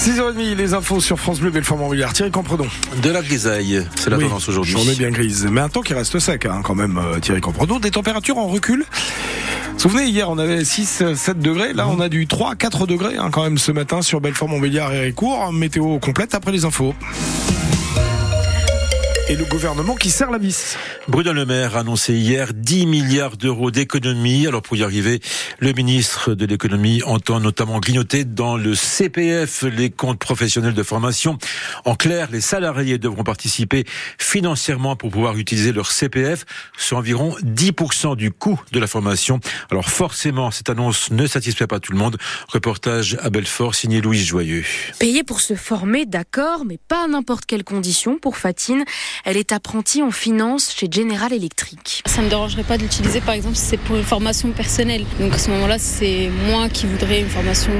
6h30, les infos sur France Bleu, Belfort Montbéliard. Thierry Compredon. De la grisaille, c'est la tendance aujourd'hui. Journée bien grise, mais un temps qui reste sec hein, quand même, euh, Thierry Compredon. Des températures en recul. Souvenez, hier on avait 6, 7 degrés. Là, on a du 3, 4 degrés hein, quand même ce matin sur Belfort Montbéliard et Récourt. Météo complète après les infos et le gouvernement qui serre la vis. Bruno Le Maire a annoncé hier 10 milliards d'euros d'économies. Alors pour y arriver, le ministre de l'économie entend notamment grignoter dans le CPF les comptes professionnels de formation. En clair, les salariés devront participer financièrement pour pouvoir utiliser leur CPF, C'est environ 10% du coût de la formation. Alors forcément, cette annonce ne satisfait pas tout le monde. Reportage à Belfort, signé Louise Joyeux. Payer pour se former, d'accord, mais pas à n'importe quelle condition pour Fatine. Elle est apprentie en finance chez General Electric. Ça ne me dérangerait pas de l'utiliser par exemple si c'est pour une formation personnelle. Donc à ce moment-là, c'est moi qui voudrais une formation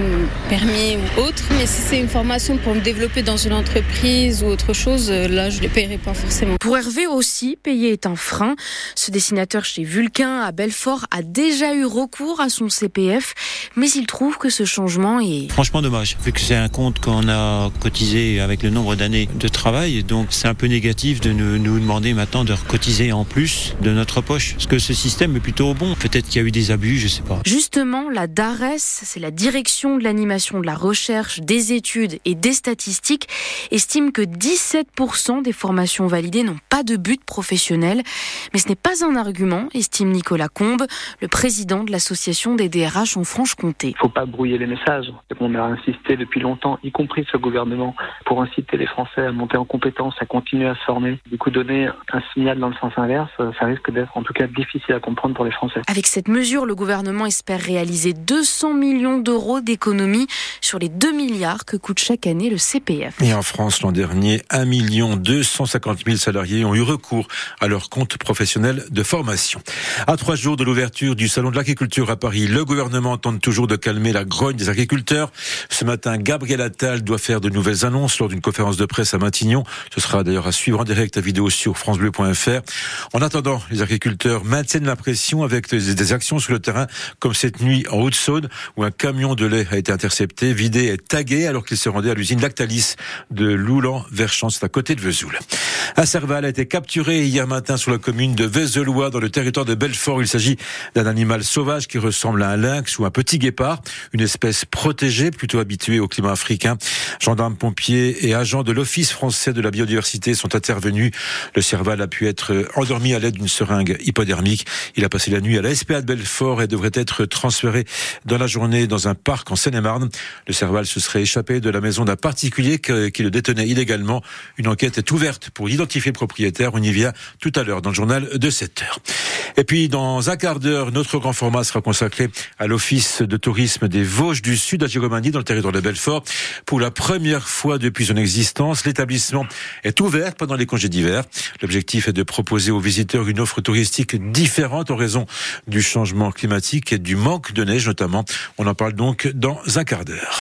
permis ou autre. Mais si c'est une formation pour me développer dans une entreprise ou autre chose, là je ne les paierai pas forcément. Pour Hervé aussi, payer est un frein. Ce dessinateur chez Vulcain à Belfort a déjà eu recours à son CPF, mais il trouve que ce changement est... Franchement dommage, vu que c'est un compte qu'on a cotisé avec le nombre d'années de travail, donc c'est un peu négatif de de nous, demander maintenant de recotiser en plus de notre poche. Parce que ce système est plutôt bon. Peut-être qu'il y a eu des abus, je sais pas. Justement, la DARES, c'est la direction de l'animation de la recherche, des études et des statistiques, estime que 17% des formations validées n'ont pas de but professionnel. Mais ce n'est pas un argument, estime Nicolas Combe, le président de l'association des DRH en Franche-Comté. Il ne faut pas brouiller les messages. On a insisté depuis longtemps, y compris ce gouvernement, pour inciter les Français à monter en compétences, à continuer à se former. Du coup, donner un signal dans le sens inverse, ça risque d'être en tout cas difficile à comprendre pour les Français. Avec cette mesure, le gouvernement espère réaliser 200 millions d'euros d'économies sur les 2 milliards que coûte chaque année le CPF. Et en France, l'an dernier, 1 250 000 salariés ont eu recours à leur compte professionnel de formation. À trois jours de l'ouverture du Salon de l'agriculture à Paris, le gouvernement tente toujours de calmer la grogne des agriculteurs. Ce matin, Gabriel Attal doit faire de nouvelles annonces lors d'une conférence de presse à Matignon. Ce sera d'ailleurs à suivre en direct ta vidéo sur francebleu.fr. En attendant, les agriculteurs maintiennent la pression avec des actions sur le terrain, comme cette nuit en Haute-Saône, où un camion de lait a été intercepté, vidé et tagué alors qu'il se rendait à l'usine Lactalis de Loulan-Verchamp, c'est à côté de Vesoul. Un cerval a été capturé hier matin sur la commune de Vézelois, dans le territoire de Belfort. Il s'agit d'un animal sauvage qui ressemble à un lynx ou un petit guépard, une espèce protégée, plutôt habituée au climat africain. Gendarmes, pompiers et agents de l'Office français de la biodiversité sont intervenus le cerval a pu être endormi à l'aide d'une seringue hypodermique. Il a passé la nuit à la SPA de Belfort et devrait être transféré dans la journée dans un parc en Seine-et-Marne. Le cerval se serait échappé de la maison d'un particulier qui le détenait illégalement. Une enquête est ouverte pour identifier le propriétaire. On y vient tout à l'heure dans le journal de 7 heures. Et puis, dans un quart d'heure, notre grand format sera consacré à l'Office de tourisme des Vosges du Sud à Giromanie, dans le territoire de Belfort. Pour la première fois depuis son existence, l'établissement est ouvert pendant les L'objectif est de proposer aux visiteurs une offre touristique différente en raison du changement climatique et du manque de neige notamment. On en parle donc dans un quart d'heure.